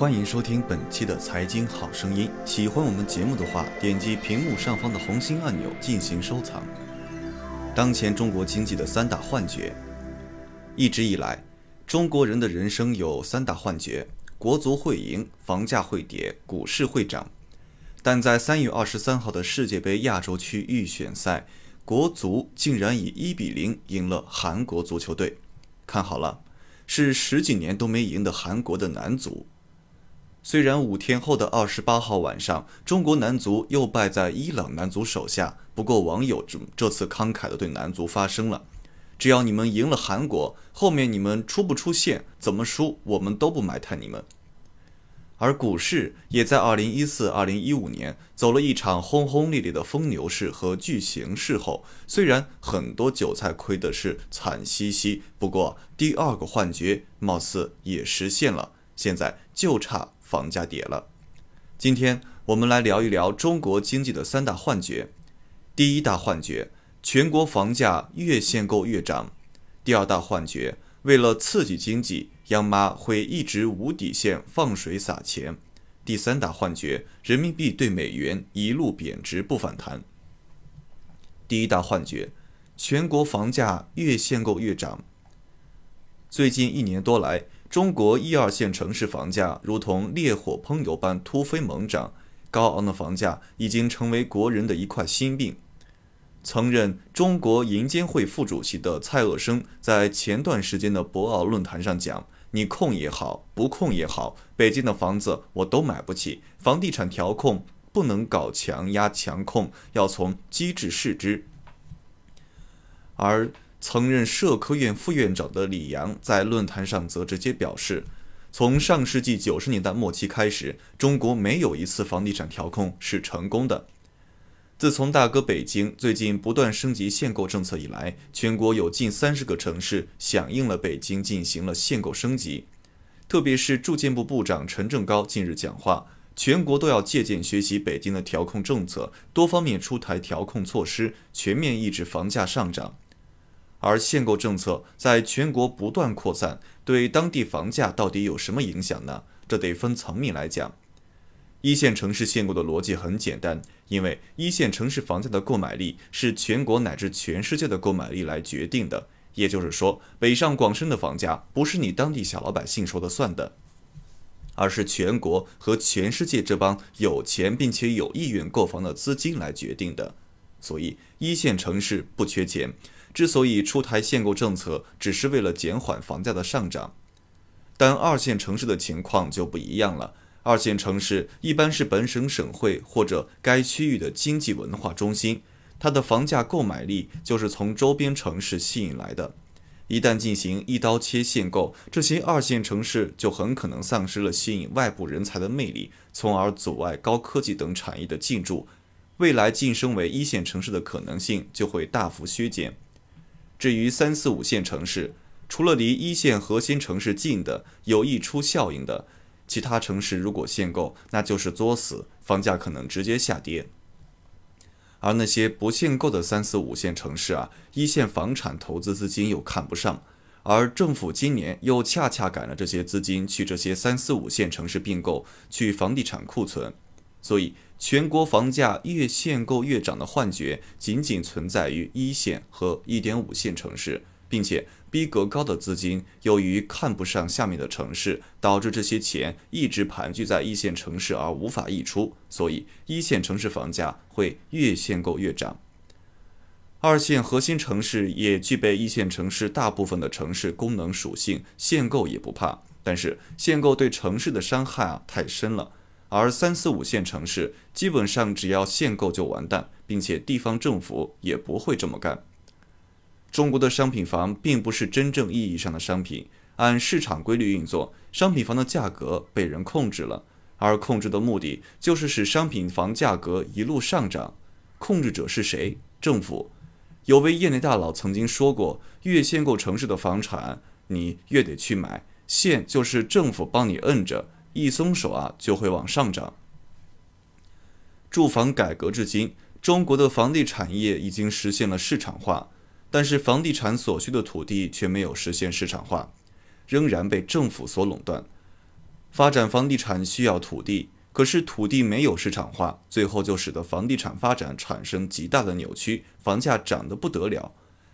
欢迎收听本期的财经好声音。喜欢我们节目的话，点击屏幕上方的红心按钮进行收藏。当前中国经济的三大幻觉，一直以来，中国人的人生有三大幻觉：国足会赢，房价会跌，股市会涨。但在三月二十三号的世界杯亚洲区预选赛，国足竟然以一比零赢了韩国足球队。看好了，是十几年都没赢的韩国的男足。虽然五天后的二十八号晚上，中国男足又败在伊朗男足手下，不过网友这这次慷慨的对男足发声了：只要你们赢了韩国，后面你们出不出线，怎么输，我们都不埋汰你们。而股市也在二零一四、二零一五年走了一场轰轰烈烈的疯牛市和巨型市后，虽然很多韭菜亏的是惨兮兮，不过第二个幻觉貌似也实现了，现在就差。房价跌了。今天我们来聊一聊中国经济的三大幻觉。第一大幻觉，全国房价越限购越涨。第二大幻觉，为了刺激经济，央妈会一直无底线放水撒钱。第三大幻觉，人民币对美元一路贬值不反弹。第一大幻觉，全国房价越限购越涨。最近一年多来。中国一二线城市房价如同烈火烹油般突飞猛涨，高昂的房价已经成为国人的一块心病。曾任中国银监会副主席的蔡锷生在前段时间的博鳌论坛上讲：“你控也好，不控也好，北京的房子我都买不起。房地产调控不能搞强压强控，要从机制试之。”而曾任社科院副院长的李阳在论坛上则直接表示，从上世纪九十年代末期开始，中国没有一次房地产调控是成功的。自从大哥北京最近不断升级限购政策以来，全国有近三十个城市响应了北京进行了限购升级。特别是住建部部长陈正高近日讲话，全国都要借鉴学习北京的调控政策，多方面出台调控措施，全面抑制房价上涨。而限购政策在全国不断扩散，对当地房价到底有什么影响呢？这得分层面来讲。一线城市限购的逻辑很简单，因为一线城市房价的购买力是全国乃至全世界的购买力来决定的。也就是说，北上广深的房价不是你当地小老百姓说了算的，而是全国和全世界这帮有钱并且有意愿购房的资金来决定的。所以，一线城市不缺钱。之所以出台限购政策，只是为了减缓房价的上涨，但二线城市的情况就不一样了。二线城市一般是本省省会或者该区域的经济文化中心，它的房价购买力就是从周边城市吸引来的。一旦进行一刀切限购，这些二线城市就很可能丧失了吸引外部人才的魅力，从而阻碍高科技等产业的进驻，未来晋升为一线城市的可能性就会大幅削减。至于三四五线城市，除了离一线核心城市近的有溢出效应的，其他城市如果限购，那就是作死，房价可能直接下跌。而那些不限购的三四五线城市啊，一线房产投资资金又看不上，而政府今年又恰恰赶了这些资金去这些三四五线城市并购，去房地产库存，所以。全国房价越限购越涨的幻觉，仅仅存在于一线和一点五线城市，并且逼格高的资金由于看不上下面的城市，导致这些钱一直盘踞在一线城市而无法溢出，所以一线城市房价会越限购越涨。二线核心城市也具备一线城市大部分的城市功能属性，限购也不怕，但是限购对城市的伤害啊太深了。而三四五线城市基本上只要限购就完蛋，并且地方政府也不会这么干。中国的商品房并不是真正意义上的商品，按市场规律运作，商品房的价格被人控制了，而控制的目的就是使商品房价格一路上涨。控制者是谁？政府。有位业内大佬曾经说过：“越限购城市的房产，你越得去买，限就是政府帮你摁着。”一松手啊，就会往上涨。住房改革至今，中国的房地产业已经实现了市场化，但是房地产所需的土地却没有实现市场化，仍然被政府所垄断。发展房地产需要土地，可是土地没有市场化，最后就使得房地产发展产生极大的扭曲，房价涨得不得了。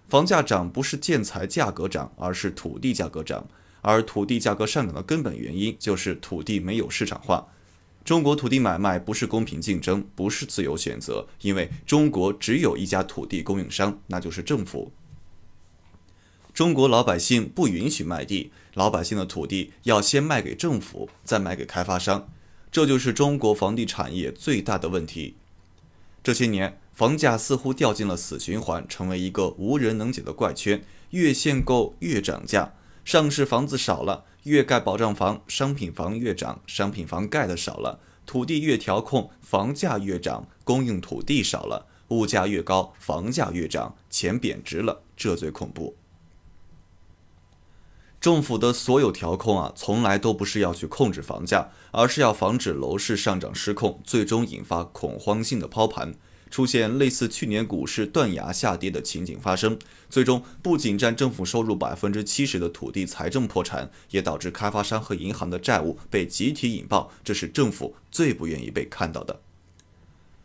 房价涨不是建材价格涨，而是土地价格涨。而土地价格上涨的根本原因就是土地没有市场化。中国土地买卖不是公平竞争，不是自由选择，因为中国只有一家土地供应商，那就是政府。中国老百姓不允许卖地，老百姓的土地要先卖给政府，再卖给开发商，这就是中国房地产业最大的问题。这些年，房价似乎掉进了死循环，成为一个无人能解的怪圈，越限购越涨价。上市房子少了，越盖保障房，商品房越涨；商品房盖的少了，土地越调控，房价越涨。供应土地少了，物价越高，房价越涨，钱贬值了，这最恐怖。政府的所有调控啊，从来都不是要去控制房价，而是要防止楼市上涨失控，最终引发恐慌性的抛盘。出现类似去年股市断崖下跌的情景发生，最终不仅占政府收入百分之七十的土地财政破产，也导致开发商和银行的债务被集体引爆，这是政府最不愿意被看到的。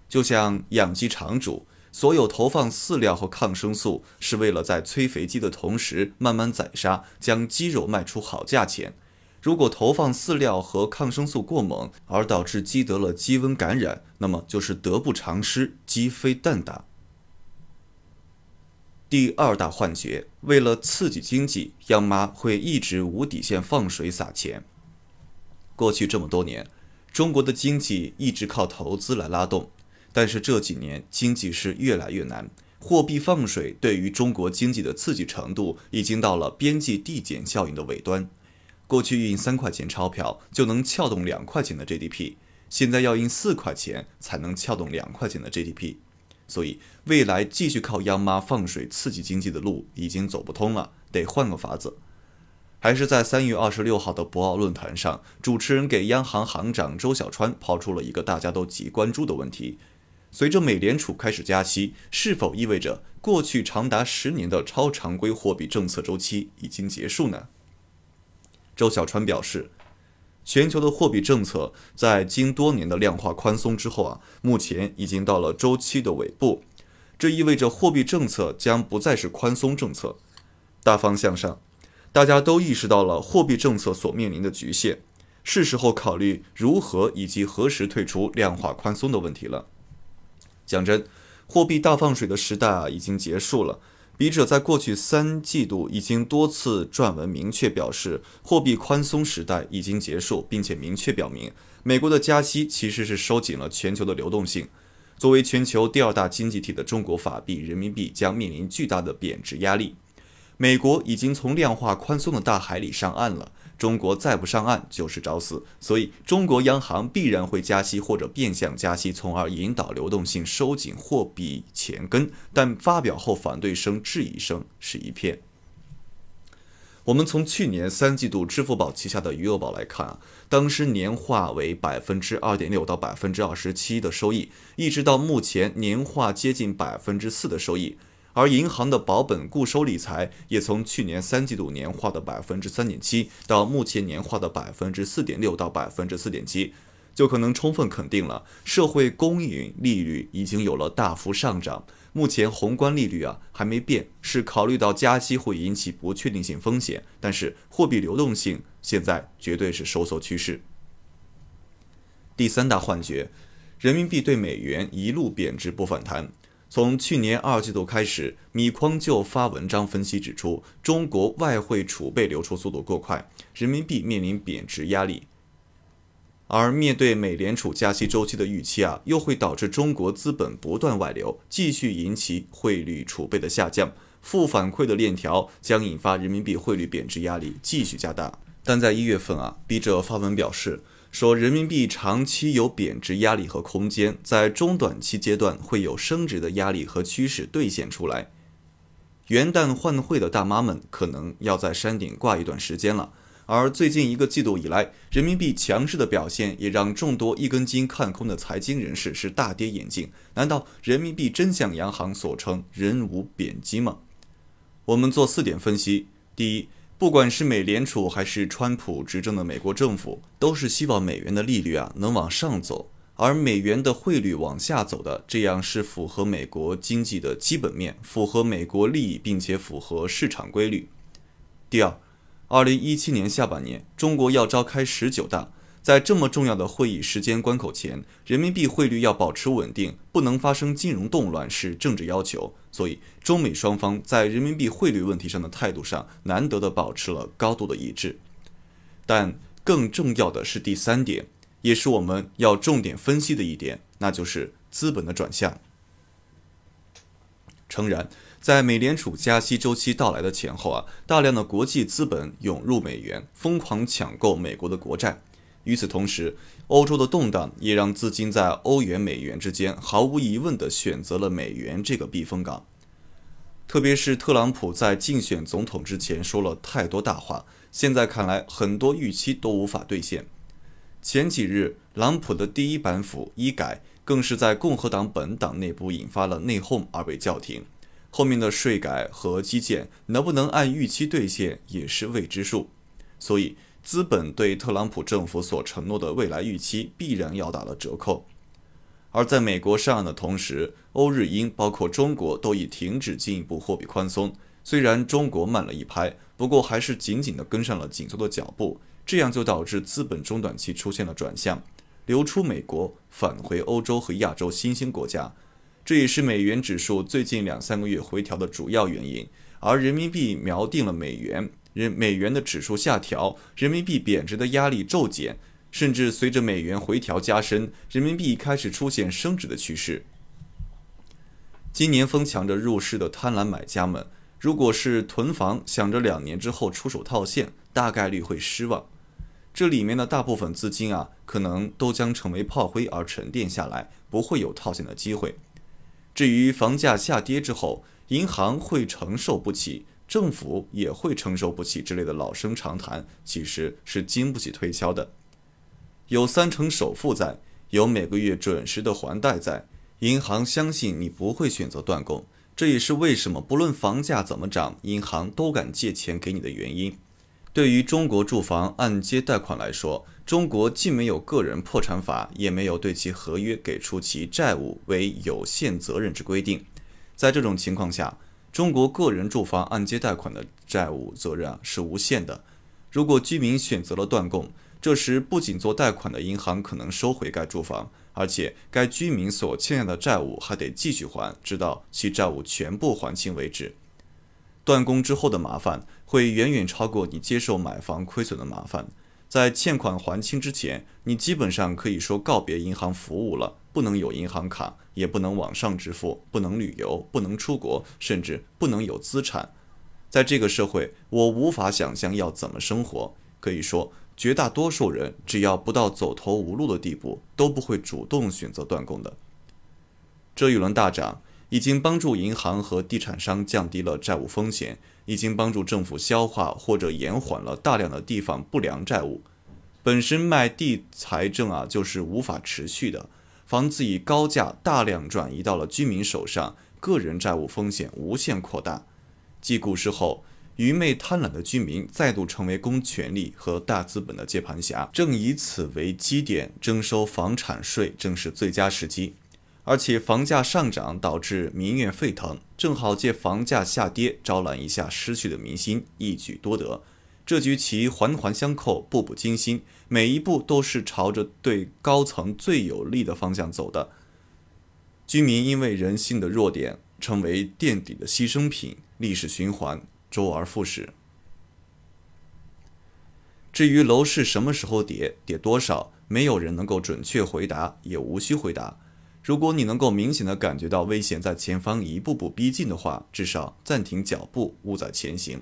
就像养鸡场主，所有投放饲料和抗生素，是为了在催肥鸡的同时慢慢宰杀，将鸡肉卖出好价钱。如果投放饲料和抗生素过猛，而导致鸡得了鸡瘟感染，那么就是得不偿失，鸡飞蛋打。第二大幻觉，为了刺激经济，央妈会一直无底线放水撒钱。过去这么多年，中国的经济一直靠投资来拉动，但是这几年经济是越来越难，货币放水对于中国经济的刺激程度已经到了边际递减效应的尾端。过去印三块钱钞票就能撬动两块钱的 GDP，现在要印四块钱才能撬动两块钱的 GDP，所以未来继续靠央妈放水刺激经济的路已经走不通了，得换个法子。还是在三月二十六号的博鳌论坛上，主持人给央行行长周小川抛出了一个大家都极关注的问题：随着美联储开始加息，是否意味着过去长达十年的超常规货币政策周期已经结束呢？周小川表示，全球的货币政策在经多年的量化宽松之后啊，目前已经到了周期的尾部。这意味着货币政策将不再是宽松政策。大方向上，大家都意识到了货币政策所面临的局限，是时候考虑如何以及何时退出量化宽松的问题了。讲真，货币大放水的时代啊，已经结束了。笔者在过去三季度已经多次撰文明确表示，货币宽松时代已经结束，并且明确表明，美国的加息其实是收紧了全球的流动性。作为全球第二大经济体的中国法币人民币将面临巨大的贬值压力。美国已经从量化宽松的大海里上岸了。中国再不上岸就是找死，所以中国央行必然会加息或者变相加息，从而引导流动性收紧货币钱根。但发表后反对声、质疑声是一片。我们从去年三季度支付宝旗下的余额宝来看啊，当时年化为百分之二点六到百分之二十七的收益，一直到目前年化接近百分之四的收益。而银行的保本固收理财也从去年三季度年化的百分之三点七，到目前年化的百分之四点六到百分之四点七，就可能充分肯定了社会公允利率已经有了大幅上涨。目前宏观利率啊还没变，是考虑到加息会引起不确定性风险，但是货币流动性现在绝对是收缩趋势。第三大幻觉，人民币对美元一路贬值不反弹。从去年二季度开始，米筐就发文章分析指出，中国外汇储备流出速度过快，人民币面临贬值压力。而面对美联储加息周期的预期啊，又会导致中国资本不断外流，继续引起汇率储备的下降，负反馈的链条将引发人民币汇率贬值压力继续加大。但在一月份啊，笔者发文表示。说人民币长期有贬值压力和空间，在中短期阶段会有升值的压力和趋势兑现出来。元旦换汇的大妈们可能要在山顶挂一段时间了。而最近一个季度以来，人民币强势的表现也让众多一根筋看空的财经人士是大跌眼镜。难道人民币真像央行所称“人无贬机”吗？我们做四点分析：第一，不管是美联储还是川普执政的美国政府，都是希望美元的利率啊能往上走，而美元的汇率往下走的，这样是符合美国经济的基本面，符合美国利益，并且符合市场规律。第二，二零一七年下半年，中国要召开十九大。在这么重要的会议时间关口前，人民币汇率要保持稳定，不能发生金融动乱是政治要求。所以，中美双方在人民币汇率问题上的态度上，难得的保持了高度的一致。但更重要的是第三点，也是我们要重点分析的一点，那就是资本的转向。诚然，在美联储加息周期到来的前后啊，大量的国际资本涌入美元，疯狂抢购美国的国债。与此同时，欧洲的动荡也让资金在欧元、美元之间毫无疑问地选择了美元这个避风港。特别是特朗普在竞选总统之前说了太多大话，现在看来很多预期都无法兑现。前几日，朗普的第一板斧医改更是在共和党本党内部引发了内讧而被叫停。后面的税改和基建能不能按预期兑现也是未知数。所以。资本对特朗普政府所承诺的未来预期必然要打了折扣，而在美国上岸的同时，欧日英包括中国都已停止进一步货币宽松。虽然中国慢了一拍，不过还是紧紧地跟上了紧缩的脚步，这样就导致资本中短期出现了转向，流出美国，返回欧洲和亚洲新兴国家。这也是美元指数最近两三个月回调的主要原因，而人民币锚定了美元。人美元的指数下调，人民币贬值的压力骤减，甚至随着美元回调加深，人民币开始出现升值的趋势。今年疯抢着入市的贪婪买家们，如果是囤房，想着两年之后出手套现，大概率会失望。这里面的大部分资金啊，可能都将成为炮灰而沉淀下来，不会有套现的机会。至于房价下跌之后，银行会承受不起。政府也会承受不起之类的老生常谈，其实是经不起推敲的。有三成首付在，有每个月准时的还贷在，银行相信你不会选择断供。这也是为什么不论房价怎么涨，银行都敢借钱给你的原因。对于中国住房按揭贷款来说，中国既没有个人破产法，也没有对其合约给出其债务为有限责任之规定。在这种情况下，中国个人住房按揭贷款的债务责任啊是无限的。如果居民选择了断供，这时不仅做贷款的银行可能收回该住房，而且该居民所欠下的债务还得继续还，直到其债务全部还清为止。断供之后的麻烦会远远超过你接受买房亏损的麻烦。在欠款还清之前，你基本上可以说告别银行服务了。不能有银行卡，也不能网上支付，不能旅游，不能出国，甚至不能有资产。在这个社会，我无法想象要怎么生活。可以说，绝大多数人只要不到走投无路的地步，都不会主动选择断供的。这一轮大涨已经帮助银行和地产商降低了债务风险，已经帮助政府消化或者延缓了大量的地方不良债务。本身卖地财政啊，就是无法持续的。房子以高价大量转移到了居民手上，个人债务风险无限扩大。继股市后，愚昧贪婪的居民再度成为公权力和大资本的接盘侠，正以此为基点征收房产税，正是最佳时机。而且房价上涨导致民怨沸腾，正好借房价下跌招揽一下失去的民心，一举多得。这局棋环环相扣，步步惊心，每一步都是朝着对高层最有利的方向走的。居民因为人性的弱点，成为垫底的牺牲品，历史循环，周而复始。至于楼市什么时候跌，跌多少，没有人能够准确回答，也无需回答。如果你能够明显的感觉到危险在前方一步步逼近的话，至少暂停脚步，勿再前行。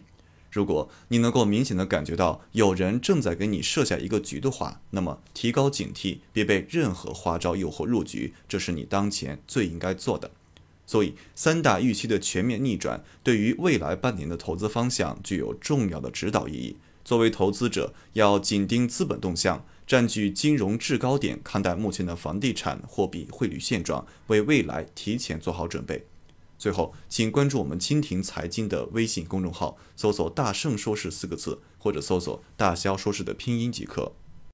如果你能够明显的感觉到有人正在给你设下一个局的话，那么提高警惕，别被任何花招诱惑入局，这是你当前最应该做的。所以，三大预期的全面逆转，对于未来半年的投资方向具有重要的指导意义。作为投资者，要紧盯资本动向，占据金融制高点看待目前的房地产、货币、汇率现状，为未来提前做好准备。最后，请关注我们蜻蜓财经的微信公众号，搜索“大圣说事”四个字，或者搜索“大肖说事”的拼音即可。